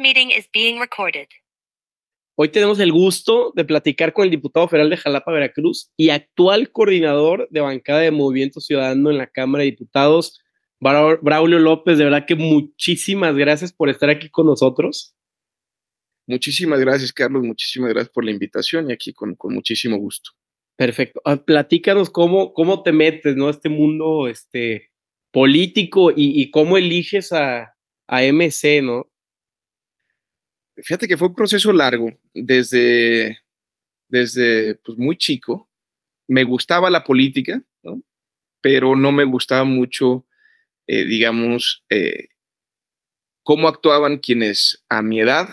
meeting is being recorded. Hoy tenemos el gusto de platicar con el diputado federal de Jalapa, Veracruz y actual coordinador de bancada de Movimiento Ciudadano en la Cámara de Diputados, Braulio López. De verdad que muchísimas gracias por estar aquí con nosotros. Muchísimas gracias, Carlos. Muchísimas gracias por la invitación y aquí con, con muchísimo gusto. Perfecto. Ah, platícanos cómo, cómo te metes, ¿no? Este mundo este, político y, y cómo eliges a, a MC, ¿no? Fíjate que fue un proceso largo, desde, desde pues, muy chico. Me gustaba la política, pero no me gustaba mucho, eh, digamos, eh, cómo actuaban quienes a mi edad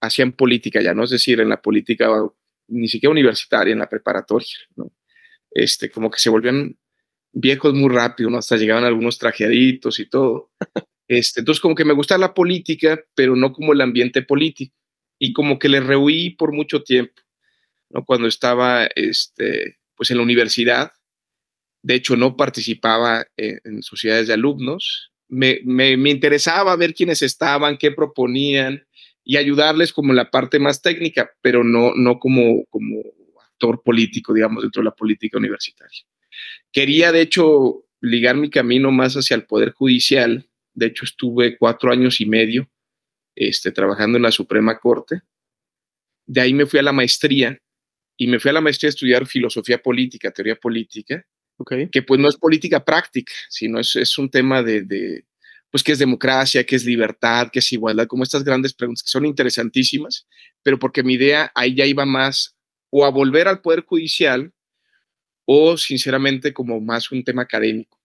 hacían política ya, ¿no? Es decir, en la política ni siquiera universitaria, en la preparatoria. Este, como que se volvían viejos muy rápido, ¿no? Hasta llegaban algunos trajeaditos y todo. Este, entonces, como que me gusta la política, pero no como el ambiente político. Y como que le rehuí por mucho tiempo. Cuando estaba, este, pues en la universidad. De hecho, no participaba en, sociedades de alumnos. Me, me, interesaba ver quiénes estaban, qué proponían y ayudarles como la parte más técnica, pero no, no como, como actor político, digamos, dentro de la política universitaria. Quería, de hecho, ligar mi camino más hacia el Poder Judicial de hecho, estuve cuatro años y medio este, trabajando en la Suprema Corte. De ahí me fui a la maestría y me fui a la maestría a estudiar filosofía política, teoría política, que pues no es política práctica, sino es, es un tema de, de, pues qué es democracia, qué es libertad, qué es igualdad, como estas grandes preguntas que son interesantísimas, pero porque mi idea ahí ya iba más o a volver al Poder Judicial o sinceramente como más un tema académico.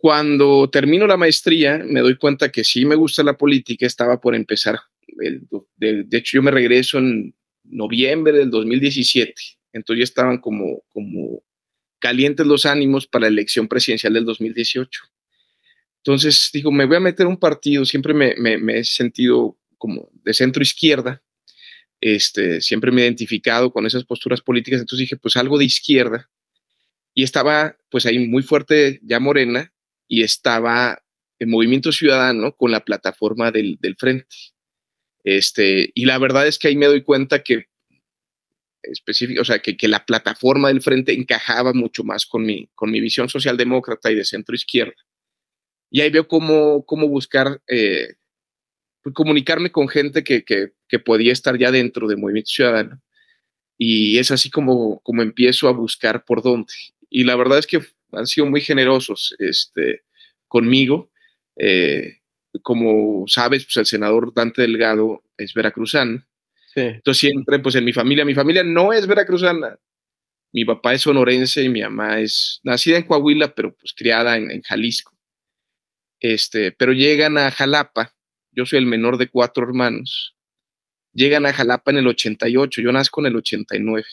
Cuando termino la maestría, me doy cuenta que sí me gusta la política, estaba por empezar. de, hecho, yo me regreso en noviembre del 2017, entonces ya estaban como, como calientes los ánimos para la elección presidencial del 2018. Entonces digo, me voy a meter un partido, siempre me, me, he sentido como de centro izquierda, este, siempre me he identificado con esas posturas políticas, entonces dije, pues algo de izquierda. Y estaba pues ahí muy fuerte ya Morena, y estaba el Movimiento Ciudadano con la plataforma del, del Frente. Este, y la verdad es que ahí me doy cuenta que específico, o sea, que, que, la plataforma del frente encajaba mucho más con mi, con mi visión socialdemócrata y de centro izquierda. Y ahí veo cómo, cómo buscar, eh, pues, comunicarme con gente que, que, que, podía estar ya dentro del movimiento ciudadano. Y es así como, como empiezo a buscar por dónde. Y la verdad es que han sido muy generosos este, conmigo. Eh, como sabes, pues el senador Dante Delgado es veracruzano. Entonces siempre, pues en mi familia, mi familia no es veracruzana. Mi papá es sonorense y mi mamá es nacida en Coahuila, pero pues criada en, en Jalisco. Este, pero llegan a Jalapa, yo soy el menor de cuatro hermanos, llegan a Jalapa en el 88, yo nazco en el 89.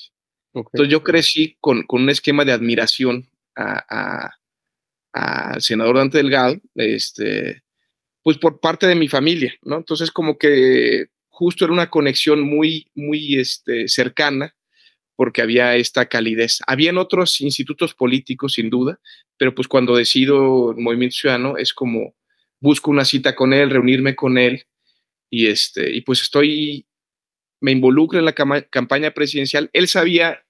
Entonces yo crecí con, con, un esquema de admiración al senador Dante Delgado, este, pues por parte de mi familia, ¿no? Entonces como que justo era una conexión muy, muy este, cercana porque había esta calidez. Habían otros institutos políticos, sin duda, pero pues cuando decido Movimiento Ciudadano es como busco una cita con él, reunirme con él y, este, y pues estoy, me involucro en la campaña presidencial. Él sabía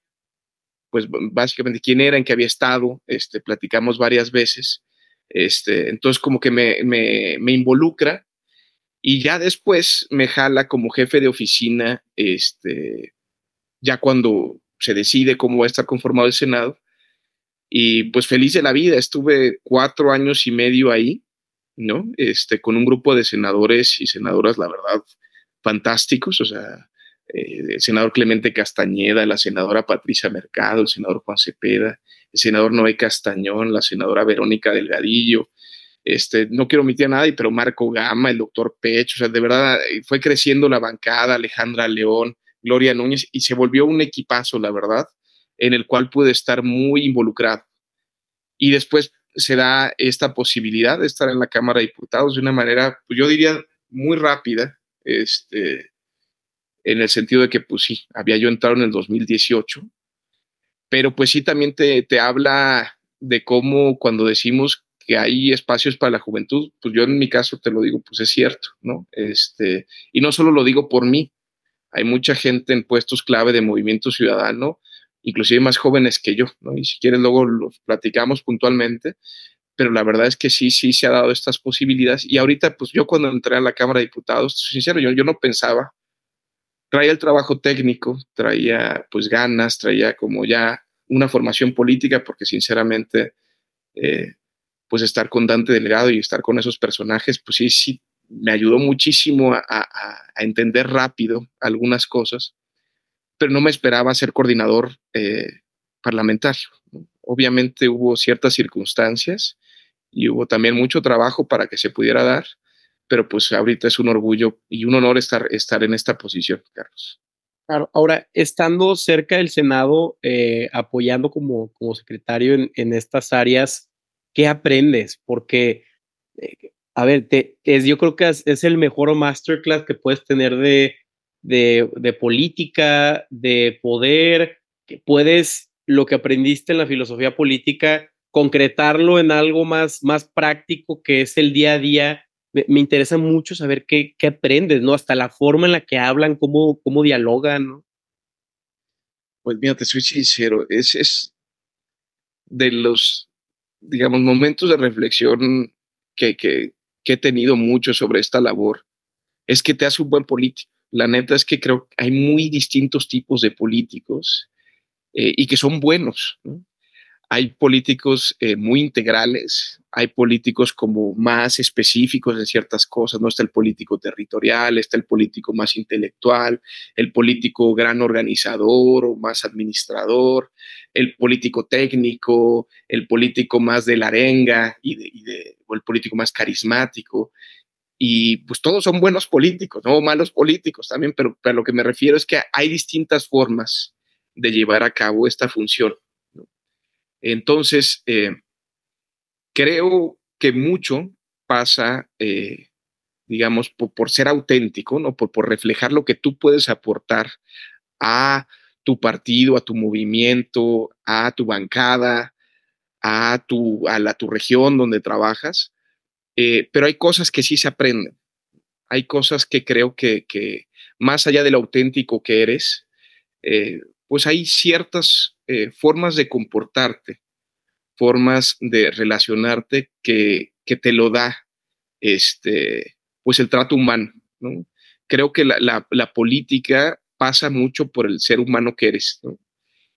pues básicamente quién era, en qué había estado, este, platicamos varias veces, este, entonces como que me, me, involucra y ya después me jala como jefe de oficina, este, ya cuando se decide cómo va a estar conformado el Senado. Y pues feliz de la vida, estuve cuatro años y medio ahí, ¿no? Este, con un grupo de senadores y senadoras, la verdad, fantásticos, o sea, eh, el senador Clemente Castañeda, la senadora Patricia Mercado, el senador Juan Cepeda, el senador Noé Castañón, la senadora Verónica Delgadillo, este, no quiero omitir a nadie, pero Marco Gama, el doctor Pecho, o sea, de verdad eh, fue creciendo la bancada, Alejandra León, Gloria Núñez, y se volvió un equipazo, la verdad, en el cual pude estar muy involucrado. Y después se da esta posibilidad de estar en la Cámara de Diputados de una manera, pues yo diría, muy rápida, este, en el sentido de que, pues sí, había yo entrado en el 2018, pero pues sí también te, te habla de cómo cuando decimos que hay espacios para la juventud, pues yo en mi caso te lo digo, pues es cierto, ¿no? Este, y no solo lo digo por mí, hay mucha gente en puestos clave de movimiento ciudadano, inclusive más jóvenes que yo, ¿no? Y si quieres luego los platicamos puntualmente, pero la verdad es que sí, sí se ha dado estas posibilidades. Y ahorita, pues yo cuando entré a la Cámara de Diputados, sincero, yo, yo no pensaba, traía el trabajo técnico, traía pues ganas, traía como ya una formación política, porque sinceramente, eh, pues estar con Dante Delgado y estar con esos personajes, pues sí, sí, me ayudó muchísimo a, entender rápido algunas cosas, pero no me esperaba ser coordinador eh, parlamentario. Obviamente hubo ciertas circunstancias y hubo también mucho trabajo para que se pudiera dar, pero pues ahorita es un orgullo y un honor estar, estar en esta posición, Carlos. Claro, ahora, estando cerca del Senado, eh, apoyando como, como secretario en, en, estas áreas, ¿qué aprendes? Porque, eh, a ver, te, es, yo creo que es, el mejor masterclass que puedes tener de, de, de política, de poder, que puedes, lo que aprendiste en la filosofía política, concretarlo en algo más, más práctico que es el día a día. Me, interesa mucho saber qué, qué, aprendes, ¿no? Hasta la forma en la que hablan, cómo, cómo dialogan, ¿no? Pues mira, te soy sincero, es, es de los, digamos, momentos de reflexión que, que, que he tenido mucho sobre esta labor, es que te hace un buen político. La neta es que creo que hay muy distintos tipos de políticos eh, y que son buenos. ¿no? Hay políticos eh, muy integrales, hay políticos como más específicos en ciertas cosas, no está el político territorial, está el político más intelectual, el político gran organizador o más administrador, el político técnico, el político más de la arenga y, o el político más carismático. Y pues todos son buenos políticos, no malos políticos también, pero, pero lo que me refiero es que hay distintas formas de llevar a cabo esta función. Entonces, eh, creo que mucho pasa, eh, digamos, por, por, ser auténtico, ¿no? Por, por, reflejar lo que tú puedes aportar a tu partido, a tu movimiento, a tu bancada, a tu, a la, tu región donde trabajas. Eh, pero hay cosas que sí se aprenden. Hay cosas que creo que, que más allá de lo auténtico que eres, pues hay ciertas eh, formas de comportarte, formas de relacionarte que, que, te lo da este, pues el trato humano. ¿no? Creo que la, la, política pasa mucho por el ser humano que eres. ¿no?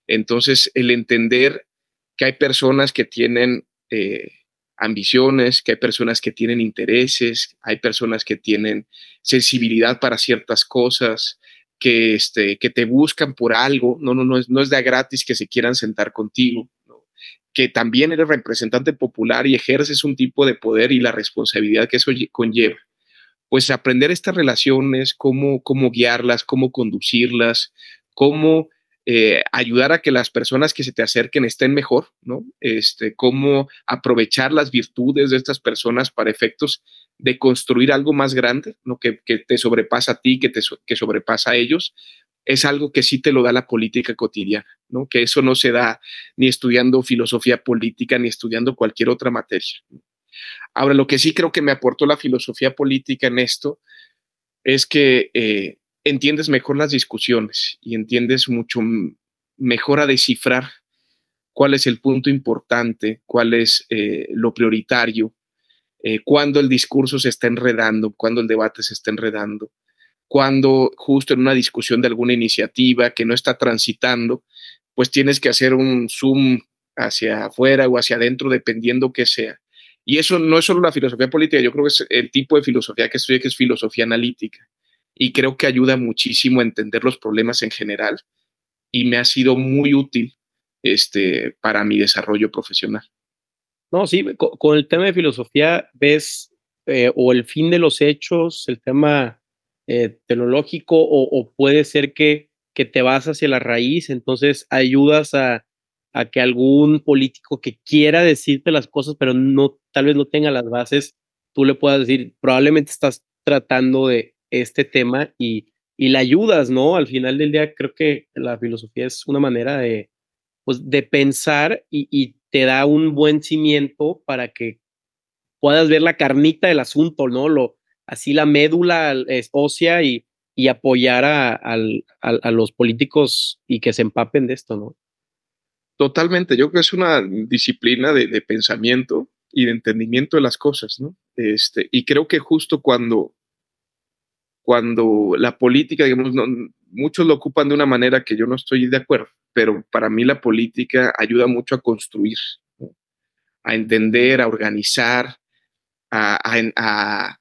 Entonces, el entender que hay personas que tienen eh, ambiciones, que hay personas que tienen intereses, hay personas que tienen sensibilidad para ciertas cosas, que, este, que te buscan por algo, no, no, no es, no es de gratis que se quieran sentar contigo, que también eres representante popular y ejerces un tipo de poder y la responsabilidad que eso conlleva. Pues aprender estas relaciones, cómo, cómo guiarlas, cómo conducirlas, cómo eh, ayudar a que las personas que se te acerquen estén mejor, ¿no? Este, cómo aprovechar las virtudes de estas personas para efectos de construir algo más grande, ¿no? que, que te sobrepasa a ti, que, te, que sobrepasa a ellos, es algo que sí te lo da la política cotidiana, ¿no? que eso no se da ni estudiando filosofía política ni estudiando cualquier otra materia. Ahora, lo que sí creo que me aportó la filosofía política en esto es que eh, entiendes mejor las discusiones y entiendes mucho mejor a descifrar cuál es el punto importante, cuál es eh, lo prioritario, eh, cuando el discurso se está enredando, cuando el debate se está enredando, cuando justo en una discusión de alguna iniciativa que no está transitando, pues tienes que hacer un zoom hacia afuera o hacia adentro, dependiendo que sea. Y eso no es solo la filosofía política, yo creo que es el tipo de filosofía que estudio, que es filosofía analítica. Y creo que ayuda muchísimo a entender los problemas en general y me ha sido muy útil este, para mi desarrollo profesional. No, sí, con, el tema de filosofía ves eh, o el fin de los hechos, el tema eh, teológico, o, o, puede ser que, que te vas hacia la raíz, entonces ayudas a, a, que algún político que quiera decirte las cosas, pero no, tal vez no tenga las bases, tú le puedas decir, probablemente estás tratando de este tema y, y la ayudas, ¿no? Al final del día creo que la filosofía es una manera de, pues, de pensar y, te da un buen cimiento para que puedas ver la carnita del asunto, ¿no? Lo, así la médula es ósea y, y apoyar a, a, los políticos y que se empapen de esto, ¿no? Totalmente, yo creo que es una disciplina de, de pensamiento y de entendimiento de las cosas, ¿no? Este, y creo que justo cuando, cuando la política, digamos, muchos lo ocupan de una manera que yo no estoy de acuerdo, pero para mí la política ayuda mucho a construir, a entender, a organizar, a,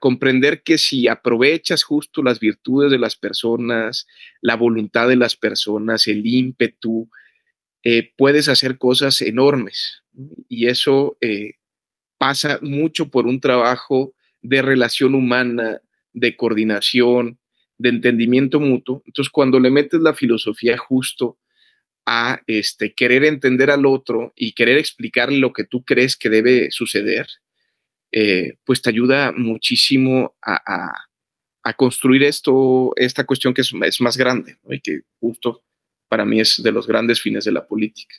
comprender que si aprovechas justo las virtudes de las personas, la voluntad de las personas, el ímpetu, eh, puedes hacer cosas enormes. Y eso eh, pasa mucho por un trabajo de relación humana, de coordinación, de entendimiento mutuo. Entonces, cuando le metes la filosofía justo a este, querer entender al otro y querer explicarle lo que tú crees que debe suceder, eh, pues te ayuda muchísimo a, construir esto, esta cuestión que es, más grande y que justo para mí es de los grandes fines de la política.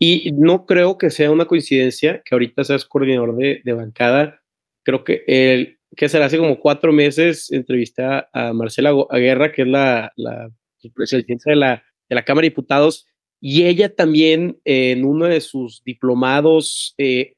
Y no creo que sea una coincidencia que ahorita seas coordinador de, de bancada. Creo que el, que será hace como cuatro meses, entrevisté a, Marcela Guerra, que es la, la presidenta de la, de la Cámara de Diputados, y ella también en uno de sus diplomados eh,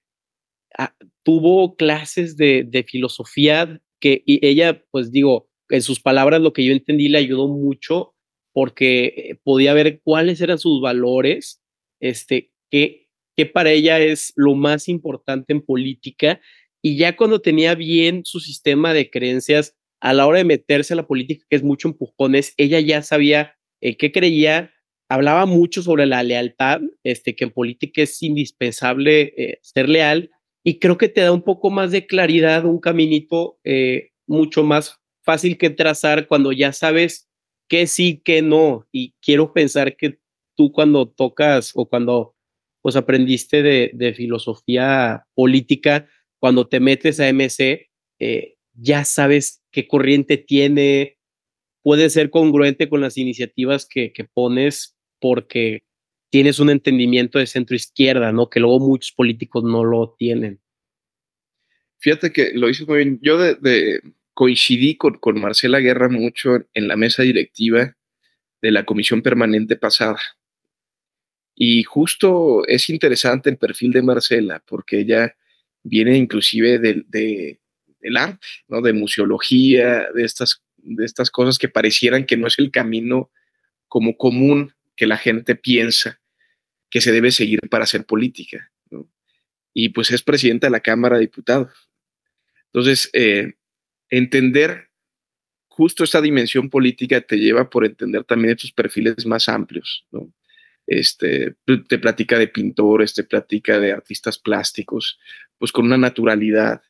tuvo clases de, de, filosofía que y ella, pues digo, en sus palabras lo que yo entendí le ayudó mucho porque eh, podía ver cuáles eran sus valores, este, que, que para ella es lo más importante en política y ya cuando tenía bien su sistema de creencias, a la hora de meterse a la política, que es mucho empujones, ella ya sabía eh, qué creía, hablaba mucho sobre la lealtad, este, que en política es indispensable eh, ser leal, y creo que te da un poco más de claridad, un caminito eh, mucho más fácil que trazar cuando ya sabes qué sí, qué no, y quiero pensar que tú cuando tocas o cuando pues aprendiste de filosofía política, cuando te metes a MC, eh, ya sabes qué corriente tiene, puede ser congruente con las iniciativas que, pones porque tienes un entendimiento de centro izquierda, ¿no? Que luego muchos políticos no lo tienen. Fíjate que lo hice muy bien. Yo coincidí con, con Marcela Guerra mucho en la mesa directiva de la comisión permanente pasada. Y justo es interesante el perfil de Marcela, porque ella viene inclusive de, del arte, ¿no? de museología, de estas, de estas cosas que parecieran que no es el camino como común que la gente piensa que se debe seguir para hacer política. Y pues es presidenta de la Cámara de Diputados. Entonces, eh, entender justo esta dimensión política te lleva por entender también estos perfiles más amplios. ¿no? Este, te platica de pintores, te platica de artistas plásticos, pues con una naturalidad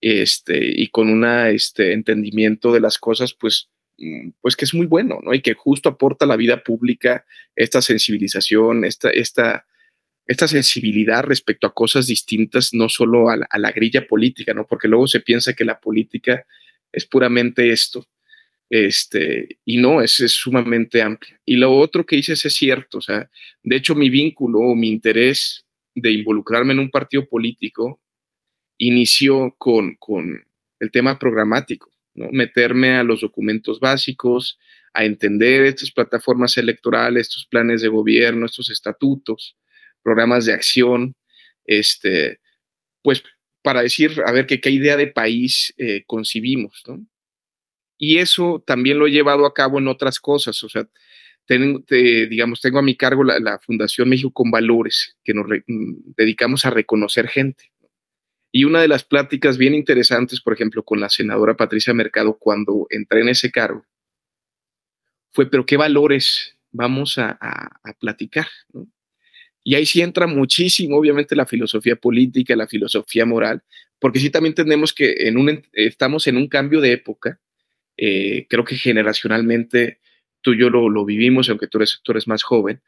este, y con un este, entendimiento de las cosas, pues, mm, pues que es muy bueno, ¿no? Y que justo aporta a la vida pública esta sensibilización, esta, esta, esta sensibilidad respecto a cosas distintas, no solo a la, a la grilla política, ¿no? Porque luego se piensa que la política es puramente esto, este, y no, es, es sumamente amplia. Y lo otro que dices es cierto, o sea, de hecho mi vínculo o mi interés de involucrarme en un partido político inició con, con el tema programático, ¿no? meterme a los documentos básicos, a entender estas plataformas electorales, estos planes de gobierno, estos estatutos, programas de acción, este, pues para decir, a ver, qué, qué idea de país eh, concibimos, ¿no? Y eso también lo he llevado a cabo en otras cosas. O sea, digamos, tengo a mi cargo la, Fundación México con Valores, que nos mm, dedicamos a reconocer gente. Y una de las pláticas bien interesantes, por ejemplo, con la senadora Patricia Mercado cuando entré en ese cargo, fue, pero ¿qué valores vamos a, platicar? Y ahí sí entra muchísimo, obviamente, la filosofía política, la filosofía moral, porque sí también tenemos que estamos en un cambio de época eh, creo que generacionalmente tú y yo lo, vivimos, aunque tú eres, tú eres más joven,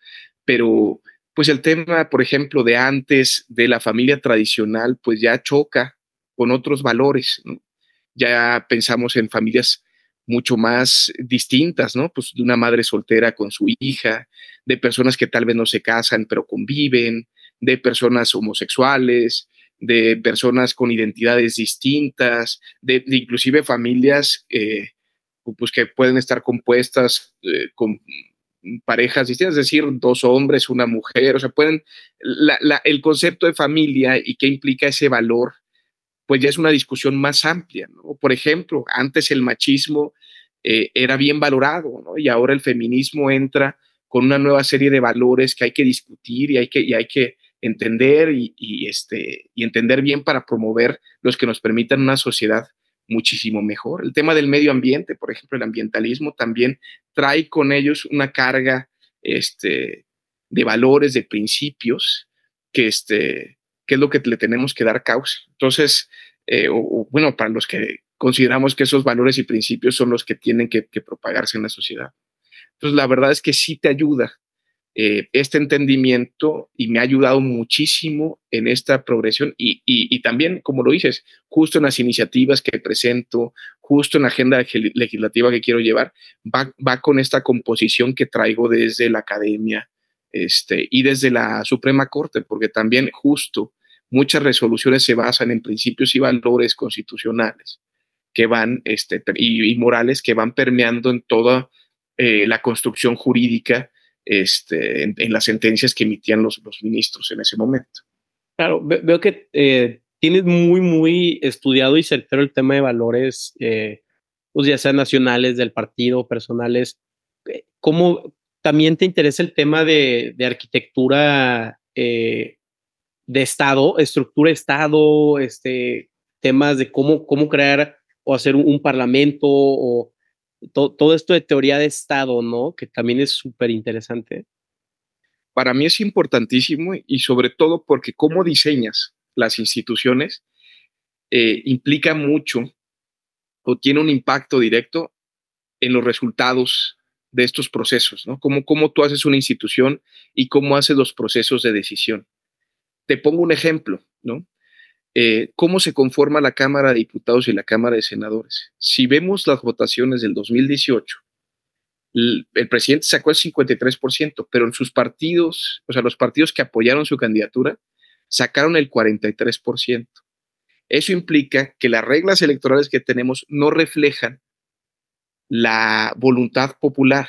pero pues el tema, por ejemplo, de antes, de la familia tradicional, pues ya choca con otros valores. Ya pensamos en familias mucho más distintas, ¿no? Pues de una madre soltera con su hija, de personas que tal vez no se casan, pero conviven, de personas homosexuales, de personas con identidades distintas, de, inclusive familias eh, pues que pueden estar compuestas eh, con parejas distintas, es decir, dos hombres, una mujer, o sea, pueden, el concepto de familia y qué implica ese valor, pues ya es una discusión más amplia, ¿no? Por ejemplo, antes el machismo eh, era bien valorado, ¿no? Y ahora el feminismo entra con una nueva serie de valores que hay que discutir y hay que, y hay que entender y, este, y entender bien para promover los que nos permitan una sociedad muchísimo mejor. El tema del medio ambiente, por ejemplo, el ambientalismo también trae con ellos una carga este, de valores, de principios, que, este, es lo que le tenemos que dar causa. Entonces, eh, bueno, para los que consideramos que esos valores y principios son los que tienen que, que propagarse en la sociedad. Entonces, la verdad es que sí te ayuda eh, este entendimiento y me ha ayudado muchísimo en esta progresión y, también, como lo dices, justo en las iniciativas que presento, justo en la agenda legislativa que quiero llevar, va, con esta composición que traigo desde la academia este, y desde la Suprema Corte, porque también justo muchas resoluciones se basan en principios y valores constitucionales que van, este, y, morales que van permeando en toda eh, la construcción jurídica este, en, las sentencias que emitían los, los ministros en ese momento. Claro, veo que eh, tienes muy, muy estudiado y certero el tema de valores, eh, pues ya sean nacionales, del partido, personales. Eh, ¿Cómo también te interesa el tema de, de arquitectura de Estado, estructura de Estado, este, temas de cómo, cómo crear o hacer un, un parlamento o todo esto de teoría de Estado, ¿no? Que también es súper interesante. Para mí es importantísimo y sobre todo porque cómo diseñas las instituciones eh, implica mucho o tiene un impacto directo en los resultados de estos procesos, ¿no? Cómo, cómo tú haces una institución y cómo haces los procesos de decisión. Te pongo un ejemplo, ¿no? Eh, cómo se conforma la Cámara de Diputados y la Cámara de Senadores. Si vemos las votaciones del 2018, el, presidente sacó el 53%, pero en sus partidos, o sea, los partidos que apoyaron su candidatura, sacaron el 43%. Eso implica que las reglas electorales que tenemos no reflejan la voluntad popular.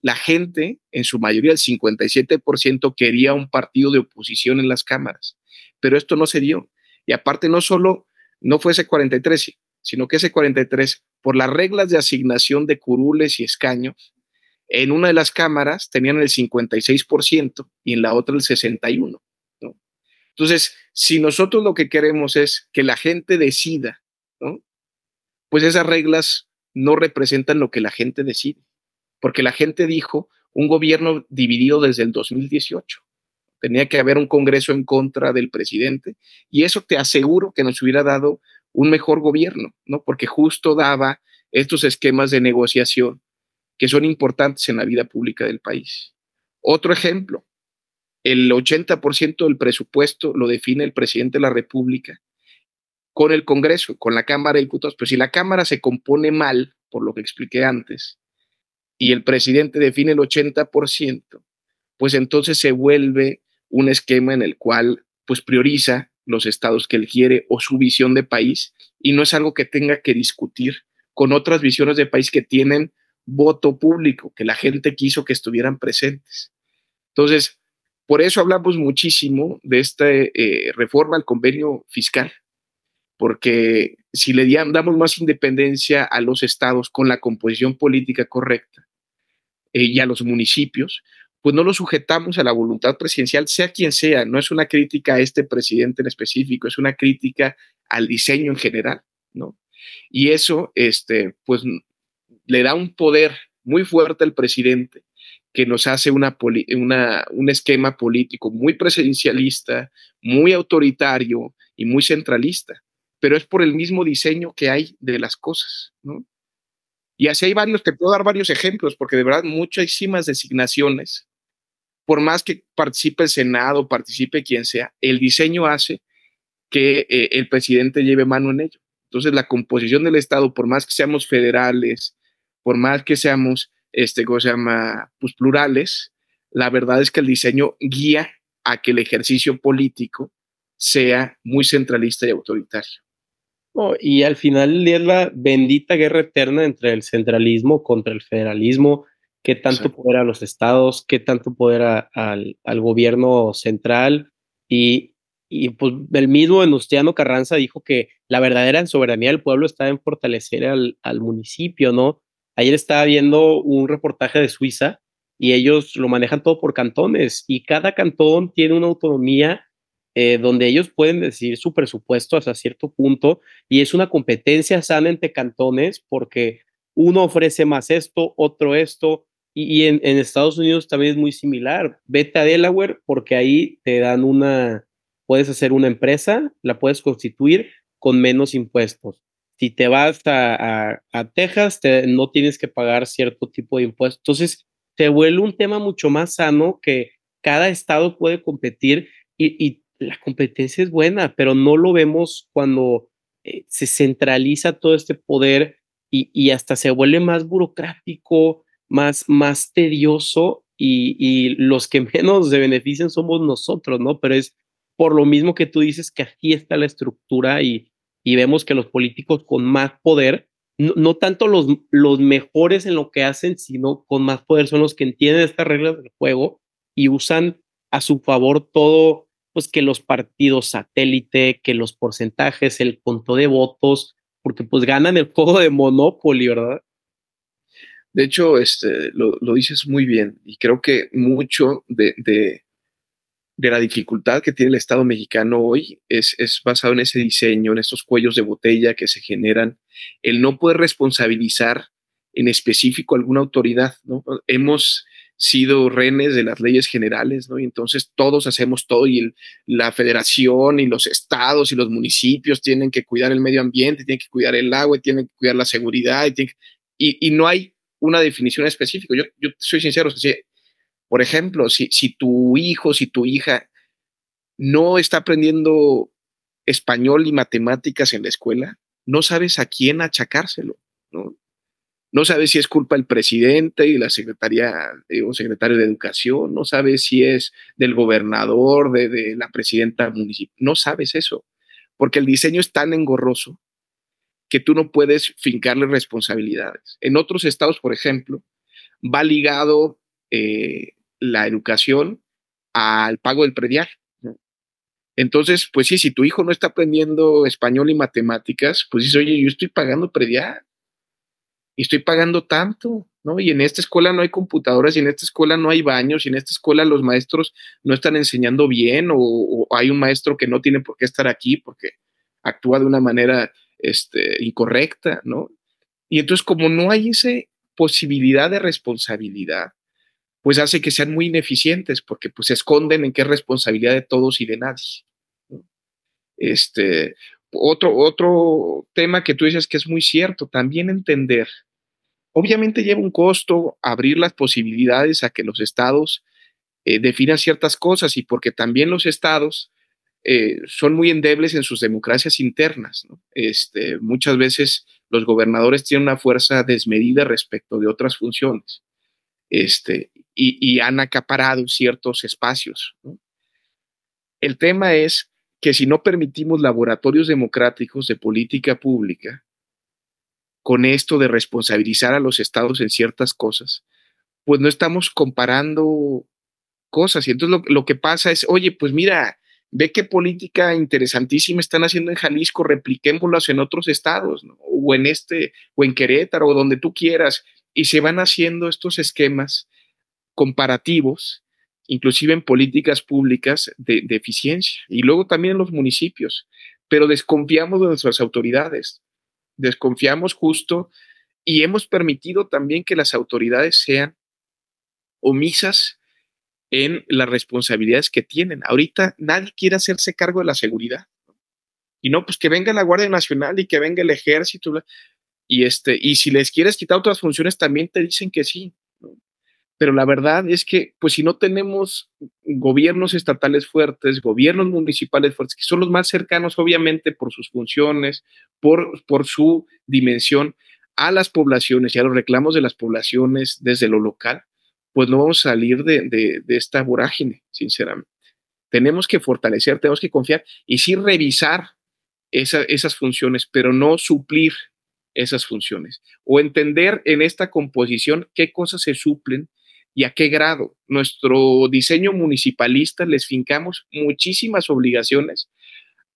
La gente, en su mayoría, el 57%, quería un partido de oposición en las cámaras, pero esto no se dio. Y aparte, no solo no fue ese 43, sino que ese 43, por las reglas de asignación de curules y escaños, en una de las cámaras tenían el 56% y en la otra el 61%. Entonces, si nosotros lo que queremos es que la gente decida, pues esas reglas no representan lo que la gente decide, porque la gente dijo un gobierno dividido desde el 2018 tenía que haber un Congreso en contra del presidente y eso te aseguro que nos hubiera dado un mejor gobierno, ¿no? Porque justo daba estos esquemas de negociación que son importantes en la vida pública del país. Otro ejemplo, el 80% del presupuesto lo define el presidente de la República con el Congreso, con la Cámara de Diputados. Pero si la Cámara se compone mal, por lo que expliqué antes, y el presidente define el 80%, pues entonces se vuelve un esquema en el cual pues prioriza los estados que él quiere o su visión de país y no es algo que tenga que discutir con otras visiones de país que tienen voto público, que la gente quiso que estuvieran presentes. Entonces, por eso hablamos muchísimo de esta eh, reforma al convenio fiscal, porque si le damos más independencia a los estados con la composición política correcta eh, y a los municipios, pues no lo sujetamos a la voluntad presidencial, sea quien sea. No es una crítica a este presidente en específico, es una crítica al diseño en general, ¿no? Y eso, este, pues, le da un poder muy fuerte al presidente que nos hace una, una, un esquema político muy presidencialista, muy autoritario y muy centralista, pero es por el mismo diseño que hay de las cosas, ¿no? Y así hay varios, te puedo dar varios ejemplos, porque de verdad muchísimas designaciones, por más que participe el Senado, participe quien sea, el diseño hace que eh, el presidente lleve mano en ello. Entonces, la composición del Estado, por más que seamos federales, por más que seamos, este, ¿cómo se pues plurales, la verdad es que el diseño guía a que el ejercicio político sea muy centralista y autoritario. y al final es la bendita guerra eterna entre el centralismo contra el federalismo, qué tanto poder a los estados, qué tanto poder al, al, gobierno central. Y, y pues el mismo Venustiano Carranza dijo que la verdadera soberanía del pueblo está en fortalecer al, al municipio, ¿no? Ayer estaba viendo un reportaje de Suiza y ellos lo manejan todo por cantones y cada cantón tiene una autonomía eh, donde ellos pueden decidir su presupuesto hasta cierto punto y es una competencia sana entre cantones porque uno ofrece más esto, otro esto, y, en, Estados Unidos también es muy similar. Vete a Delaware porque ahí te dan una, puedes hacer una empresa, la puedes constituir con menos impuestos. Si te vas a, Texas, no tienes que pagar cierto tipo de impuestos. Entonces, se vuelve un tema mucho más sano que cada estado puede competir y, la competencia es buena, pero no lo vemos cuando eh, se centraliza todo este poder y, y, hasta se vuelve más burocrático, más, más tedioso y, y, los que menos se benefician somos nosotros, ¿no? Pero es por lo mismo que tú dices que aquí está la estructura y, y vemos que los políticos con más poder, no, no, tanto los, los mejores en lo que hacen, sino con más poder son los que entienden estas reglas del juego y usan a su favor todo, pues que los partidos satélite, que los porcentajes, el conto de votos, porque pues ganan el juego de Monopoly, ¿verdad? De hecho, este, lo, dices muy bien y creo que mucho de, de, la dificultad que tiene el Estado mexicano hoy es, es, basado en ese diseño, en estos cuellos de botella que se generan, el no poder responsabilizar en específico alguna autoridad. ¿no? Hemos sido renes de las leyes generales, ¿no? Y entonces todos hacemos todo y la federación y los estados y los municipios tienen que cuidar el medio ambiente, tienen que cuidar el agua, tienen que cuidar la seguridad y, y no hay una definición específica. Yo, soy sincero, por ejemplo, si, tu hijo, si tu hija no está aprendiendo español y matemáticas en la escuela, no sabes a quién achacárselo, ¿no? No sabes si es culpa del presidente y la secretaria o secretario de educación, no sabes si es del gobernador, de la presidenta municipal, no sabes eso, porque el diseño es tan engorroso que tú no puedes fincarle responsabilidades. En otros estados, por ejemplo, va ligado eh, la educación al pago del predial. Entonces, pues sí, si tu hijo no está aprendiendo español y matemáticas, pues dices, oye, yo estoy pagando predial y estoy pagando tanto, ¿no? Y en esta escuela no hay computadoras, y en esta escuela no hay baños, y en esta escuela los maestros no están enseñando bien, o hay un maestro que no tiene por qué estar aquí porque actúa de una manera este, incorrecta, ¿no? Y entonces como no hay esa posibilidad de responsabilidad, pues hace que sean muy ineficientes porque pues se esconden en qué es responsabilidad de todos y de nadie. Este, otro, otro tema que tú dices que es muy cierto, también entender. Obviamente lleva un costo abrir las posibilidades a que los estados eh, definan ciertas cosas y porque también los estados eh, son muy endebles en sus democracias internas. Este, muchas veces los gobernadores tienen una fuerza desmedida respecto de otras funciones este, y, han acaparado ciertos espacios. El tema es que si no permitimos laboratorios democráticos de política pública, con esto de responsabilizar a los estados en ciertas cosas, pues no estamos comparando cosas. Y entonces lo, lo que pasa es, oye, pues mira, ve qué política interesantísima están haciendo en Jalisco, repliquémoslas en otros estados, o en este, o en Querétaro, o donde tú quieras, y se van haciendo estos esquemas comparativos, inclusive en políticas públicas de, de eficiencia, y luego también en los municipios, pero desconfiamos de nuestras autoridades, desconfiamos justo y hemos permitido también que las autoridades sean omisas en las responsabilidades que tienen. Ahorita nadie quiere hacerse cargo de la seguridad. Y no, pues que venga la Guardia Nacional y que venga el ejército. Y, este, y si les quieres quitar otras funciones, también te dicen que sí. Pero la verdad es que, pues si no tenemos gobiernos estatales fuertes, gobiernos municipales fuertes, que son los más cercanos, obviamente, por sus funciones, por, por su dimensión a las poblaciones y a los reclamos de las poblaciones desde lo local, pues no vamos a salir de, esta vorágine, sinceramente. tenemos que fortalecer, tenemos que confiar y sí revisar esas funciones, pero no suplir esas funciones o entender en esta composición qué cosas se suplen y a qué grado. Nuestro diseño municipalista les fincamos muchísimas obligaciones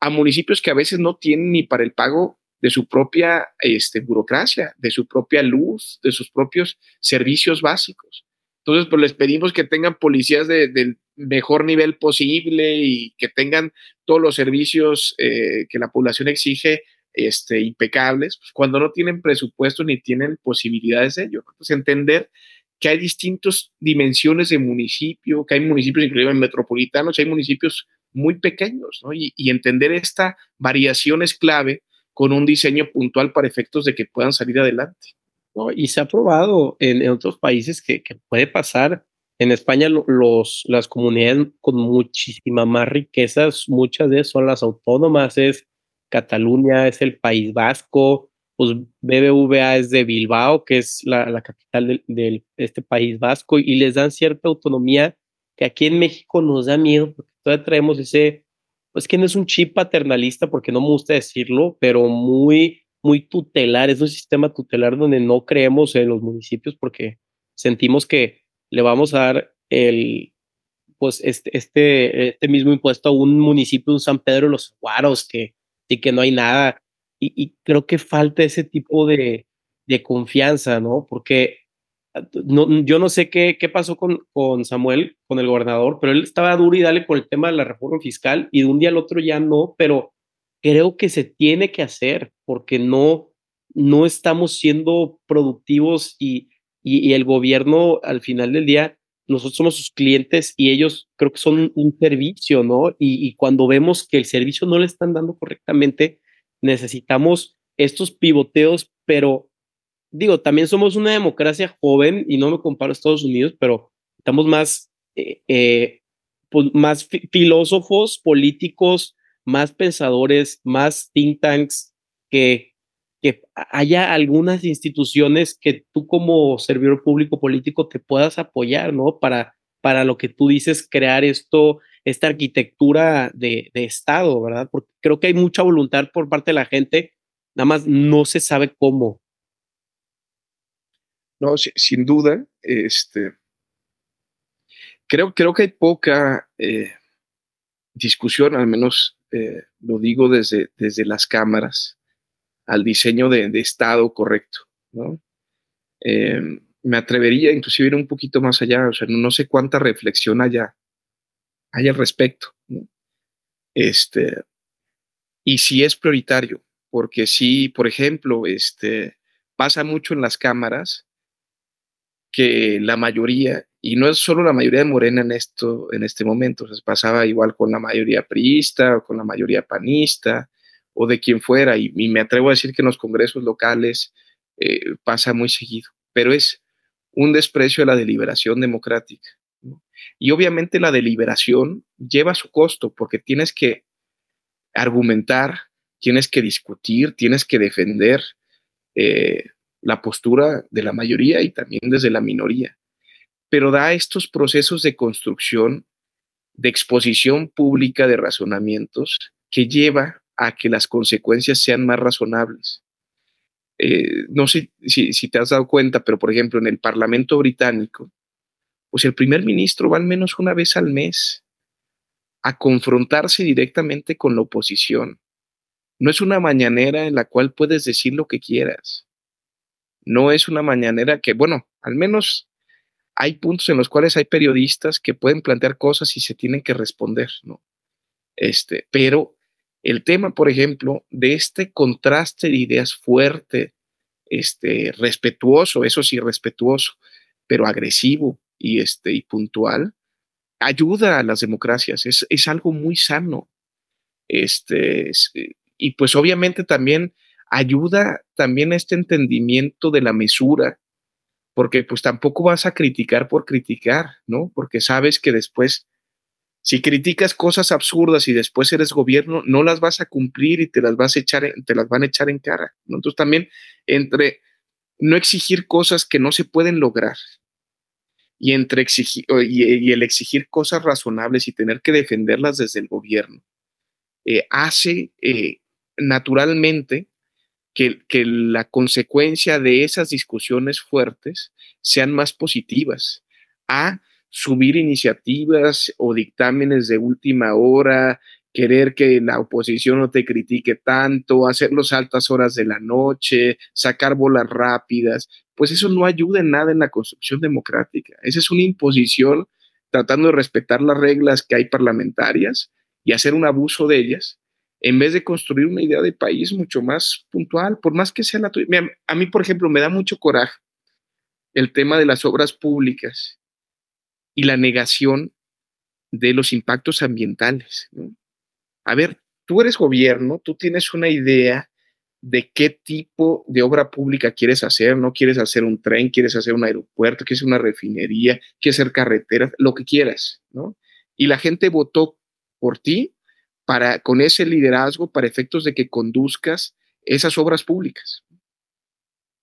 a municipios que a veces no tienen ni para el pago de su propia este, burocracia, de su propia luz, de sus propios servicios básicos. Entonces, pues les pedimos que tengan policías del mejor nivel posible y que tengan todos los servicios eh, que la población exige este, impecables, pues, cuando no tienen presupuesto ni tienen posibilidades de ello. Entonces, entender que hay distintas dimensiones de municipio, que hay municipios inclusive metropolitanos, hay municipios muy pequeños, ¿no? y, y entender esta variación es clave con un diseño puntual para efectos de que puedan salir adelante. ¿No? Y se ha probado en, otros países que, puede pasar. En España los, las comunidades con muchísima más riquezas, muchas de ellas son las autónomas, es Cataluña, es el País Vasco, pues BBVA es de Bilbao, que es la, capital de, este País Vasco, y les dan cierta autonomía que aquí en México nos da miedo, porque todavía traemos ese, pues que no es un chip paternalista, porque no me gusta decirlo, pero muy muy tutelar, es un sistema tutelar donde no creemos en los municipios porque sentimos que le vamos a dar el, pues este, este, este mismo impuesto a un municipio, un San Pedro de los Guaros, que sí que no hay nada. Y, creo que falta ese tipo de, de confianza, ¿no? Porque ah, no, yo no sé qué, qué pasó con, con Samuel, con el gobernador, pero él estaba duro y dale por el tema de la reforma fiscal y de un día al otro ya no, pero creo que se tiene que hacer porque no, no estamos siendo productivos y, y, el gobierno al final del día, nosotros somos sus clientes y ellos creo que son un servicio, ¿no? Y, y cuando vemos que el servicio no le están dando correctamente, necesitamos estos pivoteos, pero digo, también somos una democracia joven y no me comparo a Estados Unidos, pero estamos más, eh, eh, pues más filósofos, políticos, más pensadores, más think tanks, que, que haya algunas instituciones que tú como servidor público político te puedas apoyar, ¿no? Para, para lo que tú dices, crear esto, esta arquitectura de, de Estado, ¿verdad? Porque creo que hay mucha voluntad por parte de la gente, nada más no se sabe cómo. No, sin duda, este, creo, creo que hay poca eh, discusión, al menos eh, lo digo desde, desde las cámaras, al diseño de, Estado correcto. Eh, me atrevería inclusive ir un poquito más allá, o sea, no, sé cuánta reflexión haya, hay al respecto. Este, y si es prioritario, porque si, por ejemplo, este, pasa mucho en las cámaras que la mayoría y no es solo la mayoría de Morena en, esto, en este momento, se pasaba igual con la mayoría priista o con la mayoría panista o de quien fuera, y, me atrevo a decir que en los congresos locales eh, pasa muy seguido, pero es un desprecio a la deliberación democrática. Y obviamente la deliberación lleva su costo porque tienes que argumentar, tienes que discutir, tienes que defender eh, la postura de la mayoría y también desde la minoría pero da estos procesos de construcción, de exposición pública de razonamientos que lleva a que las consecuencias sean más razonables. Eh, no sé si, te has dado cuenta, pero por ejemplo en el Parlamento británico, pues el primer ministro va al menos una vez al mes a confrontarse directamente con la oposición. No es una mañanera en la cual puedes decir lo que quieras. No es una mañanera que, bueno, al menos hay puntos en los cuales hay periodistas que pueden plantear cosas y se tienen que responder, ¿no? Este, pero el tema, por ejemplo, de este contraste de ideas fuerte, este, respetuoso, eso sí, respetuoso, pero agresivo y, este, y puntual, ayuda a las democracias, es, es algo muy sano. Este, y pues obviamente también ayuda también a este entendimiento de la mesura, porque pues tampoco vas a criticar por criticar, ¿no? Porque sabes que después, si criticas cosas absurdas y después eres gobierno, no las vas a cumplir y te las vas a echar, te las van a echar en cara, ¿no? Entonces también entre no exigir cosas que no se pueden lograr y, entre exigir, y, el exigir cosas razonables y tener que defenderlas desde el gobierno, eh, hace eh, naturalmente que, la consecuencia de esas discusiones fuertes sean más positivas a subir iniciativas o dictámenes de última hora, querer que la oposición no te critique tanto, hacerlos altas horas de la noche, sacar bolas rápidas, pues eso no ayuda en nada en la construcción democrática. Esa es una imposición tratando de respetar las reglas que hay parlamentarias y hacer un abuso de ellas, en vez de construir una idea de país mucho más puntual, por más que sea la tuya. A mí, por ejemplo, me da mucho coraje el tema de las obras públicas y la negación de los impactos ambientales. A ver, tú eres gobierno, tú tienes una idea de qué tipo de obra pública quieres hacer, no quieres hacer un tren, quieres hacer un aeropuerto, quieres una refinería, quieres hacer carreteras, lo que quieras, ¿no? Y la gente votó por ti con ese liderazgo para efectos de que conduzcas esas obras públicas.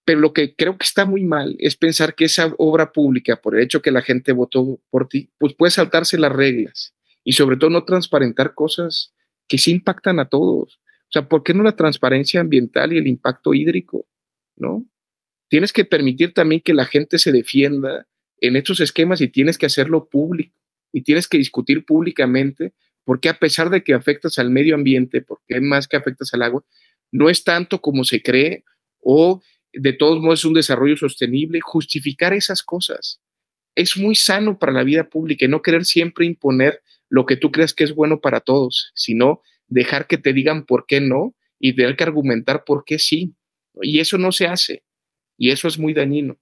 Pero lo que creo que está muy mal es pensar que esa obra pública, por el hecho que la gente votó por ti, pues puede saltarse las reglas y sobre todo no transparentar cosas que sí impactan a todos. O sea, ¿por qué no la transparencia ambiental y el impacto hídrico? ¿No? Tienes que permitir también que la gente se defienda en estos esquemas y tienes que hacerlo público y tienes que discutir públicamente porque a pesar de que afectas al medio ambiente, porque más que afectas al agua, no es tanto como se cree o de todos modos es un desarrollo sostenible, justificar esas cosas. Es muy sano para la vida pública y no querer siempre imponer lo que tú creas que es bueno para todos, sino dejar que te digan por qué no y tener que argumentar por qué sí. Y eso no se hace. Y eso es muy dañino.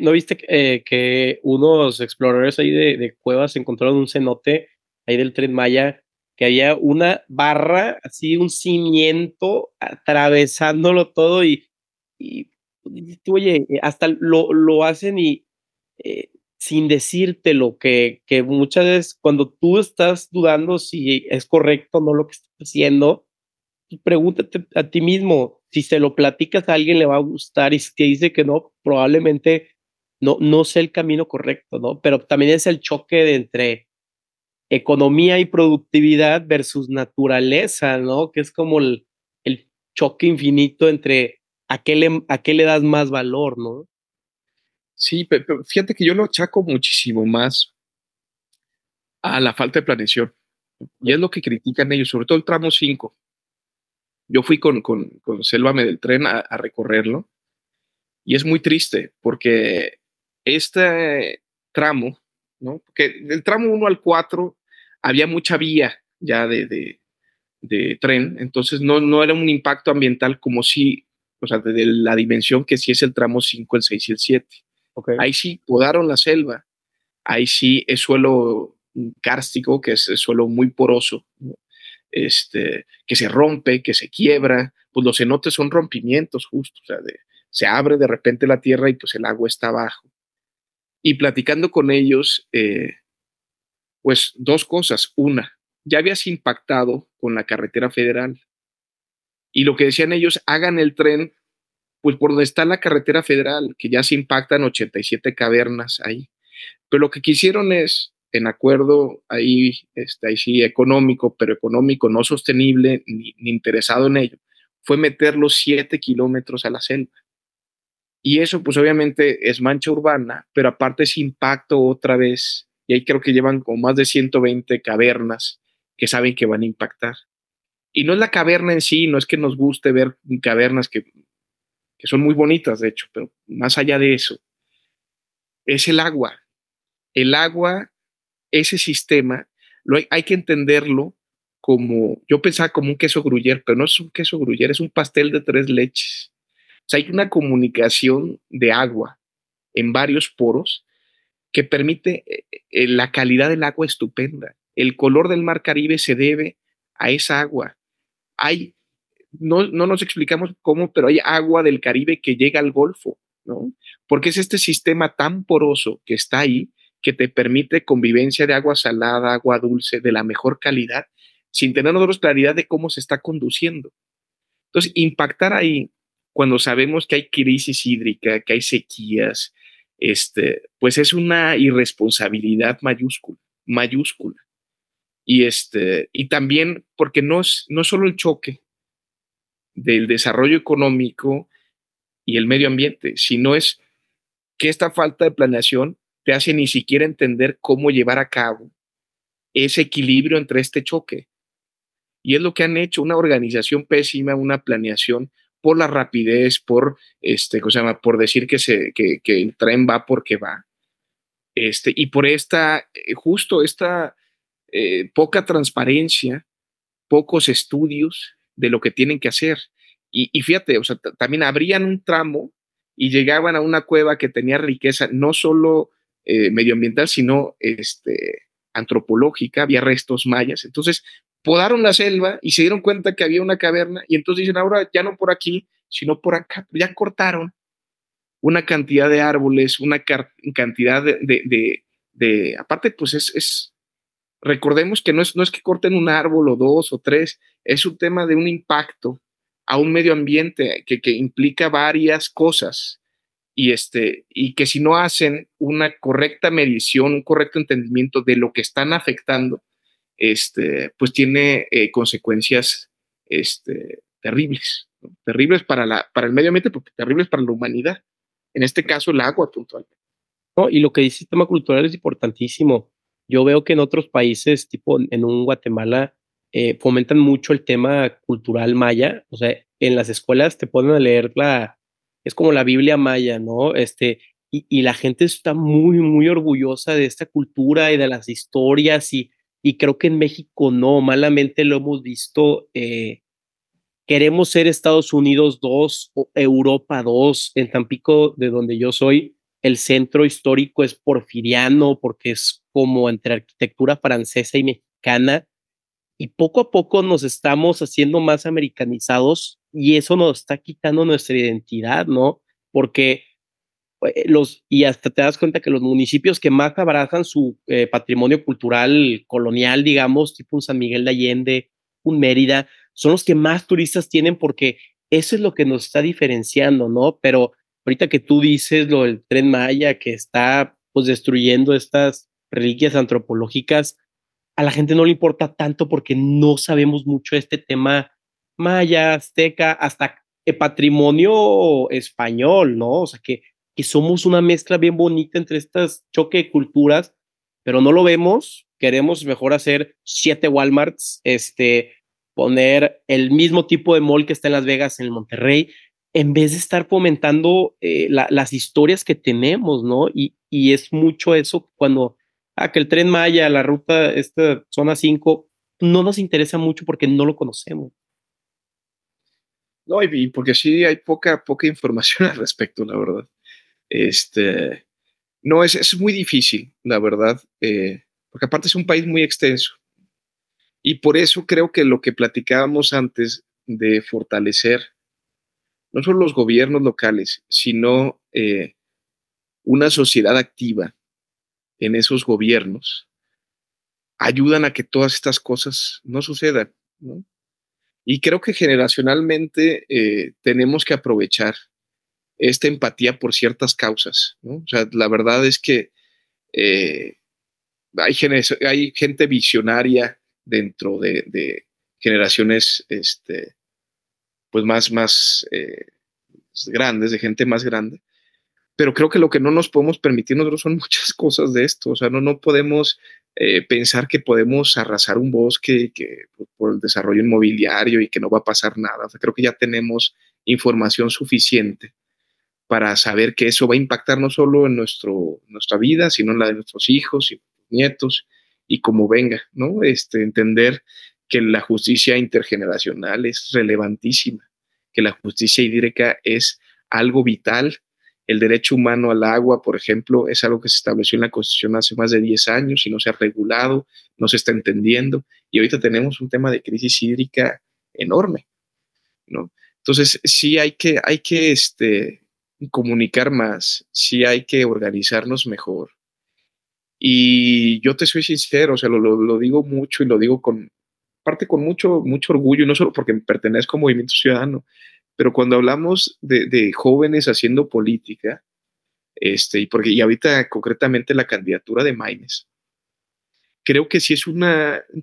¿No viste eh, que unos exploradores ahí de, cuevas encontraron un cenote del tren Maya que había una barra, así un cimiento atravesándolo todo y, y oye, hasta lo, lo hacen y eh, sin decírtelo, que, que muchas veces cuando tú estás dudando si es correcto o no lo que estás haciendo, pues pregúntate a ti mismo, si se lo platicas a alguien le va a gustar y si te dice que no, probablemente no, no sea el camino correcto, ¿no? Pero también es el choque de entre economía y productividad versus naturaleza, ¿no? Que es como el, el choque infinito entre a qué, le, a qué le das más valor, ¿no? Sí, pero fíjate que yo lo achaco muchísimo más a la falta de planeación. Y es lo que critican ellos, sobre todo el tramo 5. Yo fui con, con, con Selvame del tren a, recorrerlo y es muy triste porque este tramo, ¿no? Porque del tramo 1 al 4 había mucha vía ya de, de, de tren, entonces no, no era un impacto ambiental como si, o sea, de la dimensión que sí es el tramo 5, el 6 y el 7. Ahí sí podaron la selva, ahí sí es suelo kárstico, que es suelo muy poroso, este, que se rompe, que se quiebra, pues los cenotes son rompimientos justo, o sea, se abre de repente la tierra y pues el agua está abajo. Y platicando con ellos, eh, pues dos cosas. Una, ya habías impactado con la carretera federal. Y lo que decían ellos, hagan el tren pues por donde está la carretera federal, que ya se impactan 87 cavernas ahí. Pero lo que quisieron es, en acuerdo ahí, este, ahí sí económico, pero económico no sostenible ni, interesado en ello, fue meter los 7 kilómetros a la selva. Y eso pues obviamente es mancha urbana, pero aparte es impacto otra vez. Y ahí creo que llevan como más de 120 cavernas que saben que van a impactar. Y no es la caverna en sí, no es que nos guste ver cavernas que que son muy bonitas, de hecho, pero más allá de eso, es el agua. El agua, ese sistema, lo hay, que entenderlo como, yo pensaba como un queso gruyer, pero no es un queso gruyer, es un pastel de tres leches. O sea, hay una comunicación de agua en varios poros que permite eh, eh, la calidad del agua estupenda. El color del mar Caribe se debe a esa agua. Hay no, nos explicamos cómo, pero hay agua del Caribe que llega al Golfo, ¿no? Porque es este sistema tan poroso que está ahí que te permite convivencia de agua salada, agua dulce, de la mejor calidad, sin tener nosotros claridad de cómo se está conduciendo. Entonces, impactar ahí cuando sabemos que hay crisis hídrica, que hay sequías, este, pues es una irresponsabilidad mayúscula, mayúscula. Y, este, y también porque no es, no solo el choque del desarrollo económico y el medio ambiente, sino es que esta falta de planeación te hace ni siquiera entender cómo llevar a cabo ese equilibrio entre este choque. Y es lo que han hecho, una organización pésima, una planeación por la rapidez, por este, ¿cómo se llama? Por decir que, el tren va porque va. Este, y por esta, eh, justo esta eh, poca transparencia, pocos estudios de lo que tienen que hacer. Y, fíjate, o sea, también abrían un tramo y llegaban a una cueva que tenía riqueza no solo eh, medioambiental, sino este, antropológica, había restos mayas. Entonces, podaron la selva y se dieron cuenta que había una caverna y entonces dicen, ahora ya no por aquí, sino por acá, ya cortaron una cantidad de árboles, una cantidad de, de, aparte, pues es, es, recordemos que no es, no es que corten un árbol o dos o tres, es un tema de un impacto a un medio ambiente que, que implica varias cosas y, este, y que si no hacen una correcta medición, un correcto entendimiento de lo que están afectando, este, pues tiene eh, consecuencias este, terribles, terribles para, la, para el medio ambiente, porque terribles para la humanidad. En este caso, el agua puntualmente. Y lo que dice el tema cultural es importantísimo. Yo veo que en otros países, tipo en un Guatemala, eh, fomentan mucho el tema cultural maya. O sea, en las escuelas te ponen a leer la, es como la Biblia maya, ¿no? Este, y, y la gente está muy, muy orgullosa de esta cultura y de las historias y y creo que en México no, malamente lo hemos visto. Eh, queremos ser Estados Unidos 2 o Europa 2. En Tampico, de donde yo soy, el centro histórico es porfiriano porque es como entre arquitectura francesa y mexicana. Y poco a poco nos estamos haciendo más americanizados y eso nos está quitando nuestra identidad, ¿no? Porque los, y hasta te das cuenta que los municipios que más abrazan su eh, patrimonio cultural colonial, digamos, tipo un San Miguel de Allende, un Mérida, son los que más turistas tienen porque eso es lo que nos está diferenciando, ¿no? Pero ahorita que tú dices lo del tren Maya que está pues destruyendo estas reliquias antropológicas, a la gente no le importa tanto porque no sabemos mucho este tema maya, azteca, hasta patrimonio español, ¿no? O sea, que que somos una mezcla bien bonita entre estas choque de culturas, pero no lo vemos. Queremos mejor hacer siete Walmarts, este, poner el mismo tipo de mall que está en Las Vegas, en Monterrey, en vez de estar fomentando eh, las historias que tenemos, ¿no? Y, y es mucho eso cuando, ah, que el tren Maya, la ruta, esta zona 5, no nos interesa mucho porque no lo conocemos. No, y porque sí hay poca, poca información al respecto, la verdad. Este, no, es, es muy difícil, la verdad, eh, porque aparte es un país muy extenso. Y por eso creo que lo que platicábamos antes de fortalecer no solo los gobiernos locales, sino eh, una sociedad activa en esos gobiernos, ayudan a que todas estas cosas no sucedan. Y creo que generacionalmente eh, tenemos que aprovechar esta empatía por ciertas causas. O sea, la verdad es que eh, hay, hay, gente visionaria dentro de, generaciones este, pues más, más eh, grandes, de gente más grande. Pero creo que lo que no nos podemos permitir nosotros son muchas cosas de esto. O sea, no, no podemos eh, pensar que podemos arrasar un bosque que, por el desarrollo inmobiliario y que no va a pasar nada. Creo que ya tenemos información suficiente para saber que eso va a impactar no solo en nuestro, nuestra vida, sino en la de nuestros hijos y nietos y como venga, ¿no? Este, entender que la justicia intergeneracional es relevantísima, que la justicia hídrica es algo vital. El derecho humano al agua, por ejemplo, es algo que se estableció en la Constitución hace más de 10 años y no se ha regulado, no se está entendiendo. Y ahorita tenemos un tema de crisis hídrica enorme, ¿no? Entonces, sí hay que, hay que este, comunicar más, sí hay que organizarnos mejor. Y yo te soy sincero, o sea, lo, digo mucho y lo digo con, parte con mucho, mucho orgullo, y no solo porque pertenezco a Movimiento Ciudadano, pero cuando hablamos de, jóvenes haciendo política, este, y porque y ahorita concretamente la candidatura de Maines. Creo que sí es un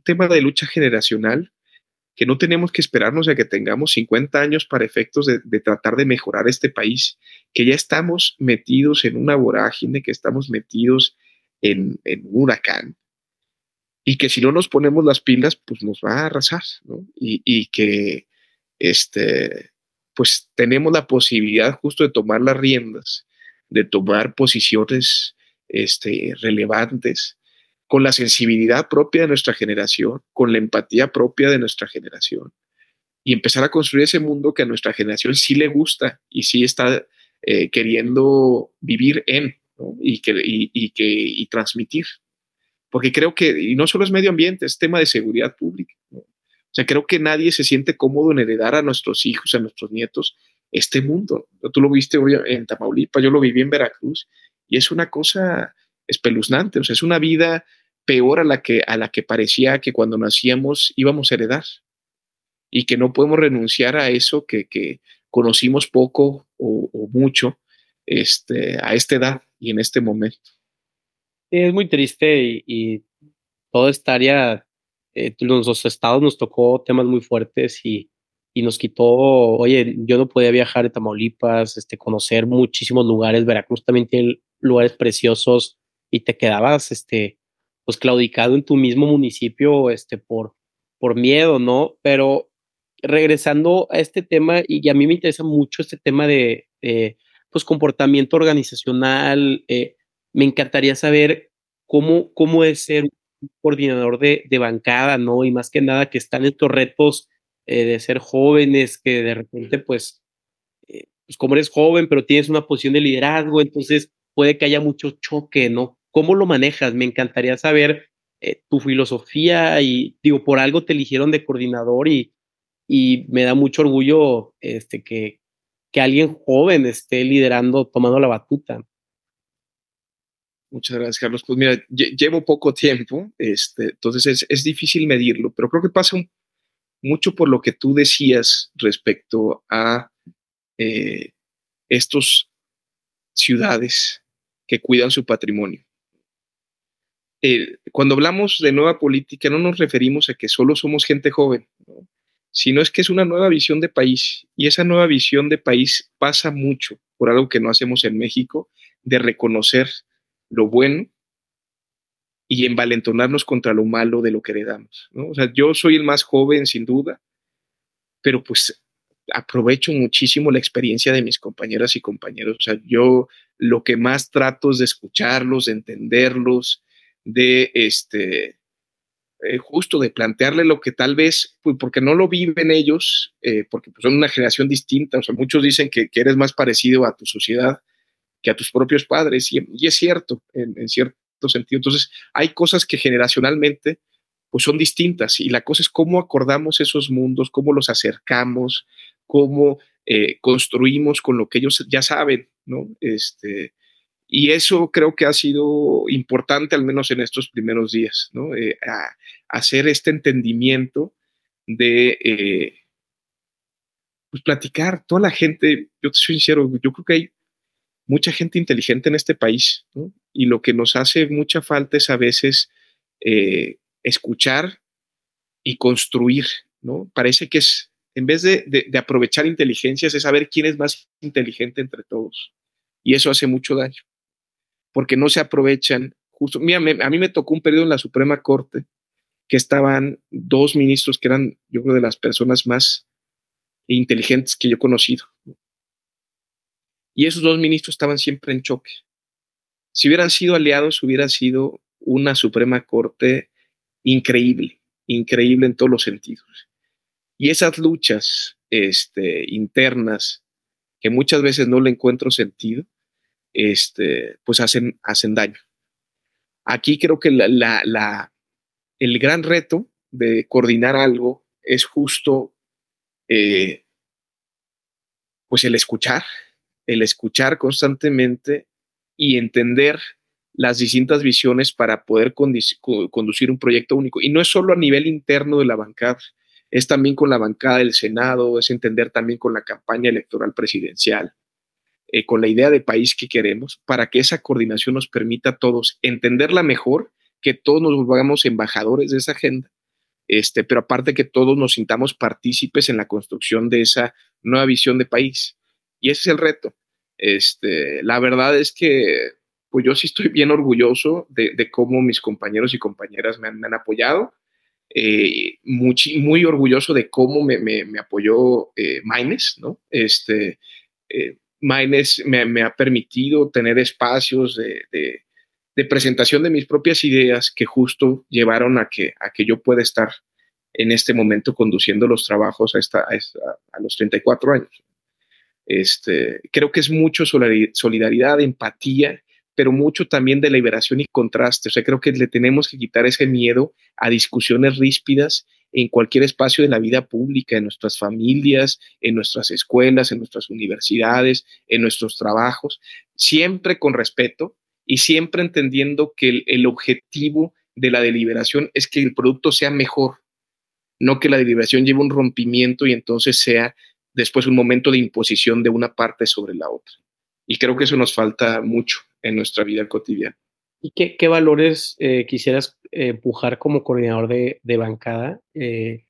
tema de lucha generacional que no tenemos que esperarnos a que tengamos 50 años para efectos de, tratar de mejorar este país, que ya estamos metidos en una vorágine, que estamos metidos en, un huracán, y que si no nos ponemos las pilas, pues nos va a arrasar, ¿no? Y, y que este, pues tenemos la posibilidad justo de tomar las riendas, de tomar posiciones este, relevantes, con la sensibilidad propia de nuestra generación, con la empatía propia de nuestra generación, y empezar a construir ese mundo que a nuestra generación sí le gusta y sí está eh, queriendo vivir en y, que, y, que, y transmitir. Porque creo que, y no solo es medio ambiente, es tema de seguridad pública. O sea, creo que nadie se siente cómodo en heredar a nuestros hijos, a nuestros nietos, este mundo. Tú lo viste hoy en Tamaulipas, yo lo viví en Veracruz, y es una cosa espeluznante, o sea, es una vida peor a la que, a la que parecía que cuando nacíamos íbamos a heredar. Y que no podemos renunciar a eso que, que conocimos poco o, mucho este, a esta edad y en este momento. es muy triste y, toda esta área, eh, los estados nos tocó temas muy fuertes y, y nos quitó, oye, yo no podía viajar a Tamaulipas, este, conocer muchísimos lugares, Veracruz también tiene lugares preciosos y te quedabas, este, pues claudicado en tu mismo municipio, este, por, por miedo, ¿no? Pero regresando a este tema, y, a mí me interesa mucho este tema de, pues, comportamiento organizacional, eh, me encantaría saber cómo, cómo es ser un coordinador de, de, bancada, ¿no? Y más que nada que están estos retos eh, de ser jóvenes, que de repente, pues, eh, pues, como eres joven, pero tienes una posición de liderazgo, entonces puede que haya mucho choque, ¿no? ¿Cómo lo manejas? Me encantaría saber eh, tu filosofía y digo, por algo te eligieron de coordinador y, y me da mucho orgullo este, que, que alguien joven esté liderando, tomando la batuta. Muchas gracias, Carlos. Pues mira, llevo poco tiempo, este, entonces es, es, difícil medirlo, pero creo que pasa mucho por lo que tú decías respecto a eh, estos ciudades que cuidan su patrimonio. Eh, cuando hablamos de nueva política no nos referimos a que solo somos gente joven, sino es que es una nueva visión de país y esa nueva visión de país pasa mucho por algo que no hacemos en México, de reconocer lo bueno y envalentonarnos contra lo malo de lo que heredamos. O sea, yo soy el más joven sin duda, pero pues aprovecho muchísimo la experiencia de mis compañeras y compañeros. O sea, yo lo que más trato es de escucharlos, de entenderlos, de este, eh, justo de plantearle lo que tal vez, pues porque no lo viven ellos, eh, porque pues, son una generación distinta, o sea, muchos dicen que, eres más parecido a tu sociedad que a tus propios padres, y, es cierto, en, cierto sentido. Entonces, hay cosas que generacionalmente pues son distintas y la cosa es cómo acordamos esos mundos, cómo los acercamos, cómo eh, construimos con lo que ellos ya saben, ¿no? Este, y eso creo que ha sido importante, al menos en estos primeros días, ¿no? Eh, hacer este entendimiento de eh, pues platicar. Toda la gente, yo te soy sincero, yo creo que hay mucha gente inteligente en este país, ¿no? Y lo que nos hace mucha falta es a veces escuchar y construir, ¿no? Parece que es, en vez de, aprovechar inteligencias, es saber quién es más inteligente entre todos. Y eso hace mucho daño porque no se aprovechan. Justo, mira, a mí me tocó un periodo en la Suprema Corte que estaban dos ministros que eran, yo creo, de las personas más inteligentes que yo he conocido. Y esos dos ministros estaban siempre en choque. Si hubieran sido aliados, hubiera sido una Suprema Corte increíble, increíble en todos los sentidos. Y esas luchas este, internas, que muchas veces no le encuentro sentido, este, pues hacen, hacen daño. Aquí creo que el gran reto de coordinar algo es justo eh, pues el escuchar, el escuchar constantemente y entender las distintas visiones para poder conducir un proyecto único. Y no es solo a nivel interno de la bancada, es también con la bancada del Senado, es entender también con la campaña electoral presidencial, eh, con la idea de país que queremos, para que esa coordinación nos permita a todos entenderla mejor, que todos nos volvamos embajadores de esa agenda, este, pero aparte que todos nos sintamos partícipes en la construcción de esa nueva visión de país. Y ese es el reto. Este, la verdad es que pues yo sí estoy bien orgulloso de, cómo mis compañeros y compañeras me han, apoyado. Eh, muy, orgulloso de cómo me, apoyó eh, ¿no? Este, eh, me, ha permitido tener espacios de, presentación de mis propias ideas que justo llevaron a que, a yo pueda estar en este momento conduciendo los trabajos a, esta, a, los 34 años. Este, creo que es mucho solidaridad, empatía pero mucho también de liberación y contraste. O sea, creo que le tenemos que quitar ese miedo a discusiones ríspidas en cualquier espacio de la vida pública, en nuestras familias, en nuestras escuelas, en nuestras universidades, en nuestros trabajos, siempre con respeto y siempre entendiendo que el, objetivo de la deliberación es que el producto sea mejor, no que la deliberación lleve un rompimiento y entonces sea después un momento de imposición de una parte sobre la otra. Y creo que eso nos falta mucho en nuestra vida cotidiana. ¿Y qué, valores eh, quisieras eh, empujar como coordinador de, bancada eh,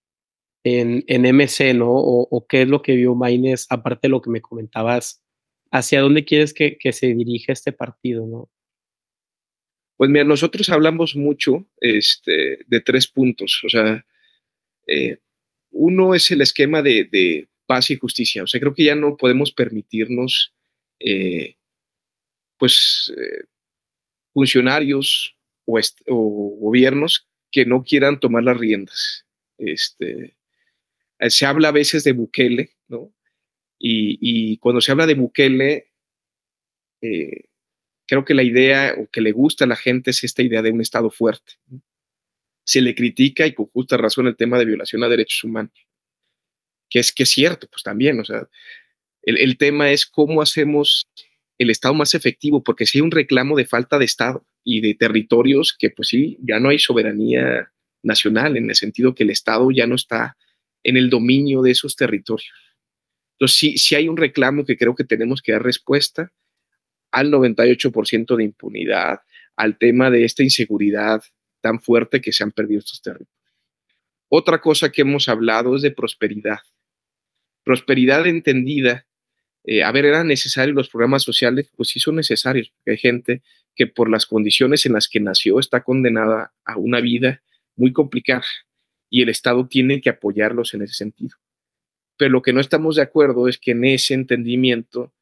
en, en, MC, ¿no? O, qué es lo que vio Maines, aparte de lo que me comentabas, hacia dónde quieres que, se dirija este partido, ¿no? Pues mira, nosotros hablamos mucho este, de tres puntos. O sea, uno es el esquema de, paz y justicia. O sea, creo que ya no podemos permitirnos pues, eh, funcionarios o, gobiernos que no quieran tomar las riendas. Este, eh, se habla a veces de Bukele, ¿no? Y, cuando se habla de Bukele, eh, creo que la idea o que le gusta a la gente es esta idea de un Estado fuerte. Se le critica y con justa razón el tema de violación a derechos humanos, que es que es cierto, pues también, o sea, el, el tema es cómo hacemos el Estado más efectivo, porque si hay un reclamo de falta de Estado y de territorios que pues sí, ya no hay soberanía nacional, en el sentido que el Estado ya no está en el dominio de esos territorios. Entonces sí, sí hay un reclamo que creo que tenemos que dar respuesta al 98% de impunidad, al tema de esta inseguridad tan fuerte que se han perdido estos territorios. Otra cosa que hemos hablado es de prosperidad. Prosperidad entendida eh, a ver, ¿eran necesarios los programas sociales? Pues sí son necesarios, porque hay gente que por las condiciones en las que nació está condenada a una vida muy complicada y el Estado tiene que apoyarlos en ese sentido. Pero lo que no estamos de acuerdo es que en ese entendimiento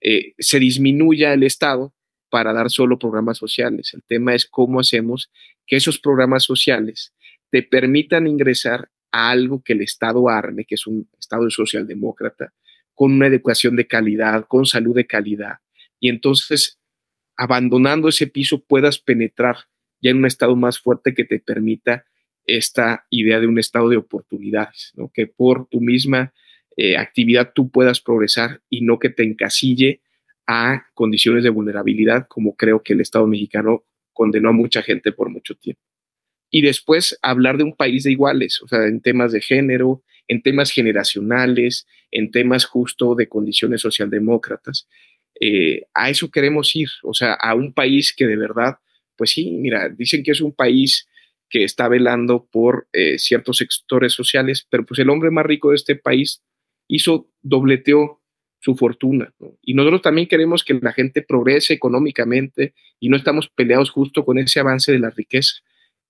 eh, se disminuya el Estado para dar solo programas sociales. El tema es cómo hacemos que esos programas sociales te permitan ingresar a algo que el Estado arme, que es un Estado socialdemócrata, con una educación de calidad, con salud de calidad. Y entonces, abandonando ese piso, puedas penetrar ya en un estado más fuerte que te permita esta idea de un estado de oportunidades, que por tu misma eh, actividad tú puedas progresar y no que te encasille a condiciones de vulnerabilidad, como creo que el Estado mexicano condenó a mucha gente por mucho tiempo. Y después hablar de un país de iguales, o sea, en temas de género, en temas generacionales, en temas justo de condiciones socialdemócratas. Eh, a eso queremos ir, o sea, a un país que de verdad, pues sí, mira, dicen que es un país que está velando por eh, ciertos sectores sociales, pero pues el hombre más rico de este país hizo, dobleteó su fortuna. Y nosotros también queremos que la gente progrese económicamente y no estamos peleados justo con ese avance de la riqueza.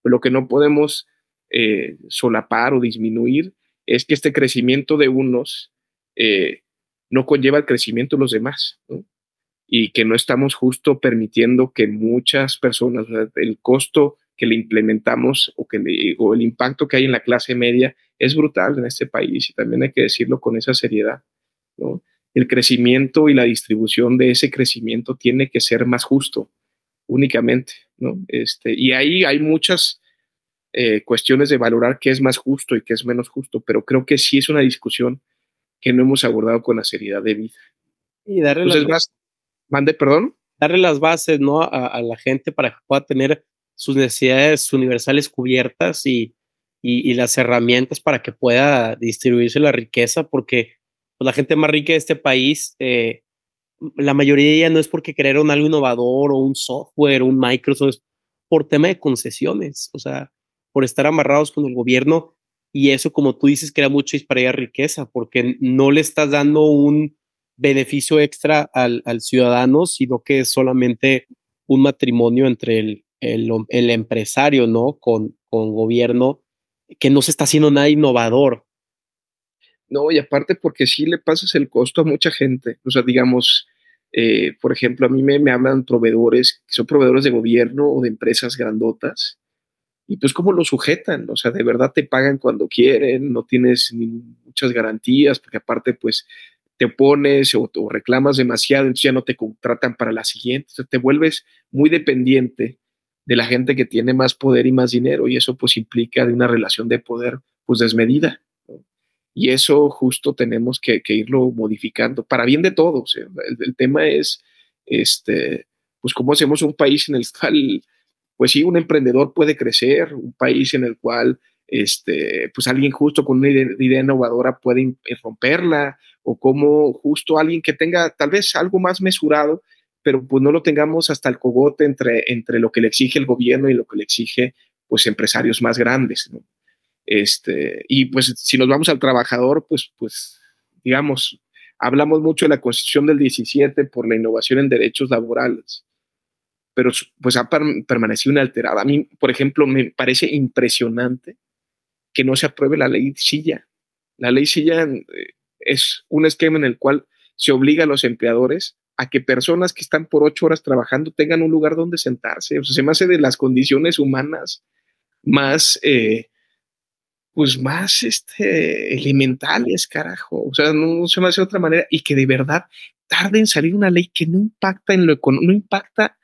Pero lo que no podemos eh, solapar o disminuir es que este crecimiento de unos eh, no conlleva el crecimiento de los demás, y que no estamos justo permitiendo que muchas personas, el costo que le implementamos o, que el impacto que hay en la clase media es brutal en este país y también hay que decirlo con esa seriedad. El crecimiento y la distribución de ese crecimiento tiene que ser más justo únicamente. ¿no? Este, y ahí hay muchas eh, cuestiones de valorar qué es más justo y qué es menos justo, pero creo que sí es una discusión que no hemos abordado con la seriedad de vida. Y darle las mande, perdón. Darle las bases, ¿no? A, la gente para que pueda tener sus necesidades universales cubiertas y, y, las herramientas para que pueda distribuirse la riqueza, porque pues, la gente más rica de este país, eh, la mayoría de ellas no es porque crearon algo innovador o un software, un Microsoft, es por tema de concesiones, o sea, por estar amarrados con el gobierno y eso, como tú dices, crea mucha disparidad de riqueza porque no le estás dando un beneficio extra al, al ciudadano, sino que es solamente un matrimonio entre el, el, empresario, ¿no? Con, con gobierno, que no se está haciendo nada innovador. No, y aparte porque sí le pasas el costo a mucha gente. O sea, digamos, eh, por ejemplo, a mí me, me hablan proveedores que son proveedores de gobierno o de empresas grandotas. Y pues, ¿cómo lo sujetan? O sea, de verdad te pagan cuando quieren, no tienes muchas garantías, porque aparte, pues, te pones o, reclamas demasiado, entonces ya no te contratan para la siguiente. O sea, te vuelves muy dependiente de la gente que tiene más poder y más dinero, y eso pues implica de una relación de poder pues desmedida. Y eso justo tenemos que, irlo modificando para bien de todos. el, tema es, este, pues, cómo hacemos un país en el cual, pues sí, un emprendedor puede crecer, un país en el cual, este, pues alguien justo con una idea, innovadora puede romperla, o cómo justo alguien que tenga tal vez algo más mesurado, pero pues no lo tengamos hasta el cogote entre, entre lo que le exige el gobierno y lo que le exige pues empresarios más grandes. Este, y pues si nos vamos al trabajador, pues, pues digamos, hablamos mucho de la Constitución del 17 por la innovación en derechos laborales, pero pues ha permanecido inalterada. A mí, por ejemplo, me parece impresionante que no se apruebe la ley Silla. La ley Silla eh, es un esquema en el cual se obliga a los empleadores a que personas que están por ocho horas trabajando tengan un lugar donde sentarse. O sea, se me hace de las condiciones humanas más eh, pues más este, elementales, carajo. O sea, no, se me hace de otra manera y que de verdad tarde en salir una ley que no impacta en lo no impacta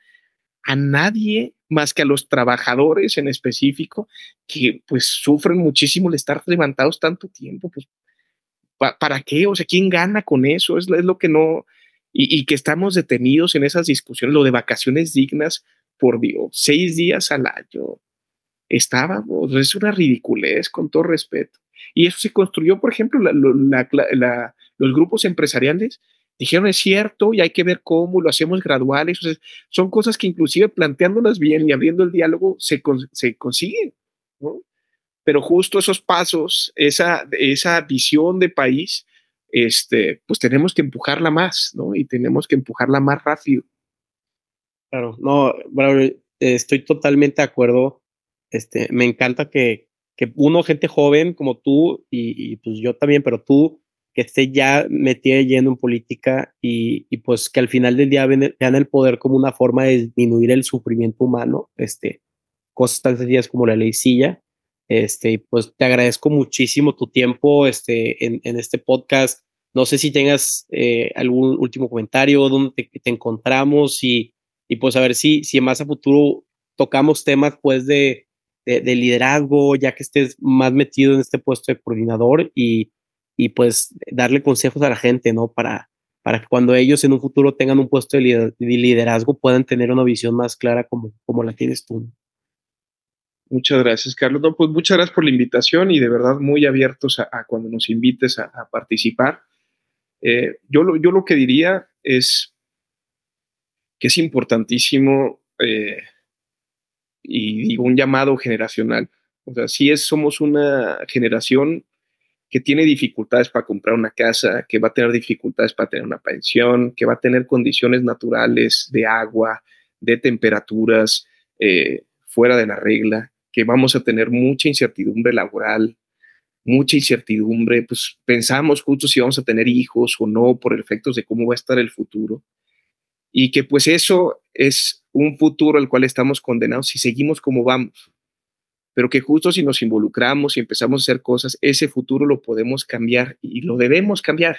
a nadie más que a los trabajadores en específico que pues sufren muchísimo el estar levantados tanto tiempo, pues ¿para qué? O sea, ¿quién gana con eso? Es, es lo que no, y, y, que estamos detenidos en esas discusiones, lo de vacaciones dignas, por Dios, seis días al año, estábamos, es una ridiculez con todo respeto. Y eso se construyó, por ejemplo, los grupos empresariales dijeron es cierto y hay que ver cómo lo hacemos graduales. son cosas que inclusive planteándolas bien y abriendo el diálogo se, se consiguen. Pero justo esos pasos, esa, esa visión de país, este, pues tenemos que empujarla más, ¿no? Y tenemos que empujarla más rápido. Claro, no, estoy totalmente de acuerdo este, me encanta que, que uno, gente joven como tú y, pues yo también, pero tú, que esté ya metida yendo en política y, y, pues que al final del día vean, el poder como una forma de disminuir el sufrimiento humano, este, cosas tan sencillas como la ley silla. Este, pues te agradezco muchísimo tu tiempo este, en, en este podcast. No sé si tengas eh, algún último comentario, dónde te, te, encontramos y, y pues a ver si, si más a futuro tocamos temas pues de, de, liderazgo, ya que estés más metido en este puesto de coordinador y, y pues darle consejos a la gente, ¿no? Para, para que cuando ellos en un futuro tengan un puesto de liderazgo puedan tener una visión más clara como, como la tienes tú. Muchas gracias, Carlos. No, pues muchas gracias por la invitación y de verdad muy abiertos a, cuando nos invites a, participar. Eh, yo, lo, yo lo que diría es que es importantísimo eh, y digo un llamado generacional. O sea, si es, somos una generación que tiene dificultades para comprar una casa, que va a tener dificultades para tener una pensión, que va a tener condiciones naturales de agua, de temperaturas eh, fuera de la regla, que vamos a tener mucha incertidumbre laboral, mucha incertidumbre, pues pensamos justo si vamos a tener hijos o no por efectos de cómo va a estar el futuro. Y que pues eso es un futuro al cual estamos condenados si seguimos como vamos. Pero que justo si nos involucramos y empezamos a hacer cosas, ese futuro lo podemos cambiar y lo debemos cambiar.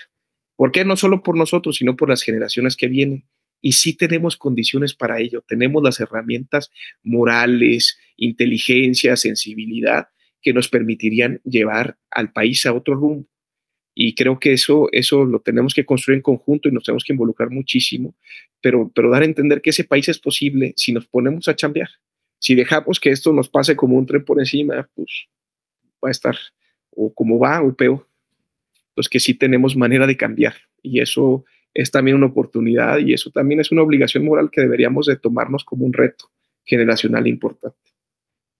¿Por qué? No solo por nosotros, sino por las generaciones que vienen. Y sí tenemos condiciones para ello. Tenemos las herramientas morales, inteligencia, sensibilidad que nos permitirían llevar al país a otro rumbo. Y creo que eso, eso lo tenemos que construir en conjunto y nos tenemos que involucrar muchísimo, pero, pero dar a entender que ese país es posible si nos ponemos a chambear. Si dejamos que esto nos pase como un tren por encima, pues va a estar o como va o peor. Pues que sí tenemos manera de cambiar y eso es también una oportunidad y eso también es una obligación moral que deberíamos de tomarnos como un reto generacional importante.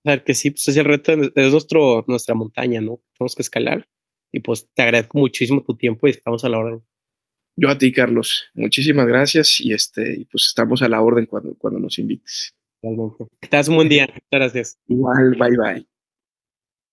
Claro que sí, pues es el reto, es nuestro, nuestra montaña, ¿no? Tenemos que escalar y pues te agradezco muchísimo tu tiempo y estamos a la orden. Yo a ti, Carlos, muchísimas gracias y este, pues estamos a la orden cuando, cuando nos invites. Te un buen día. Muchas gracias. Igual, bye bye.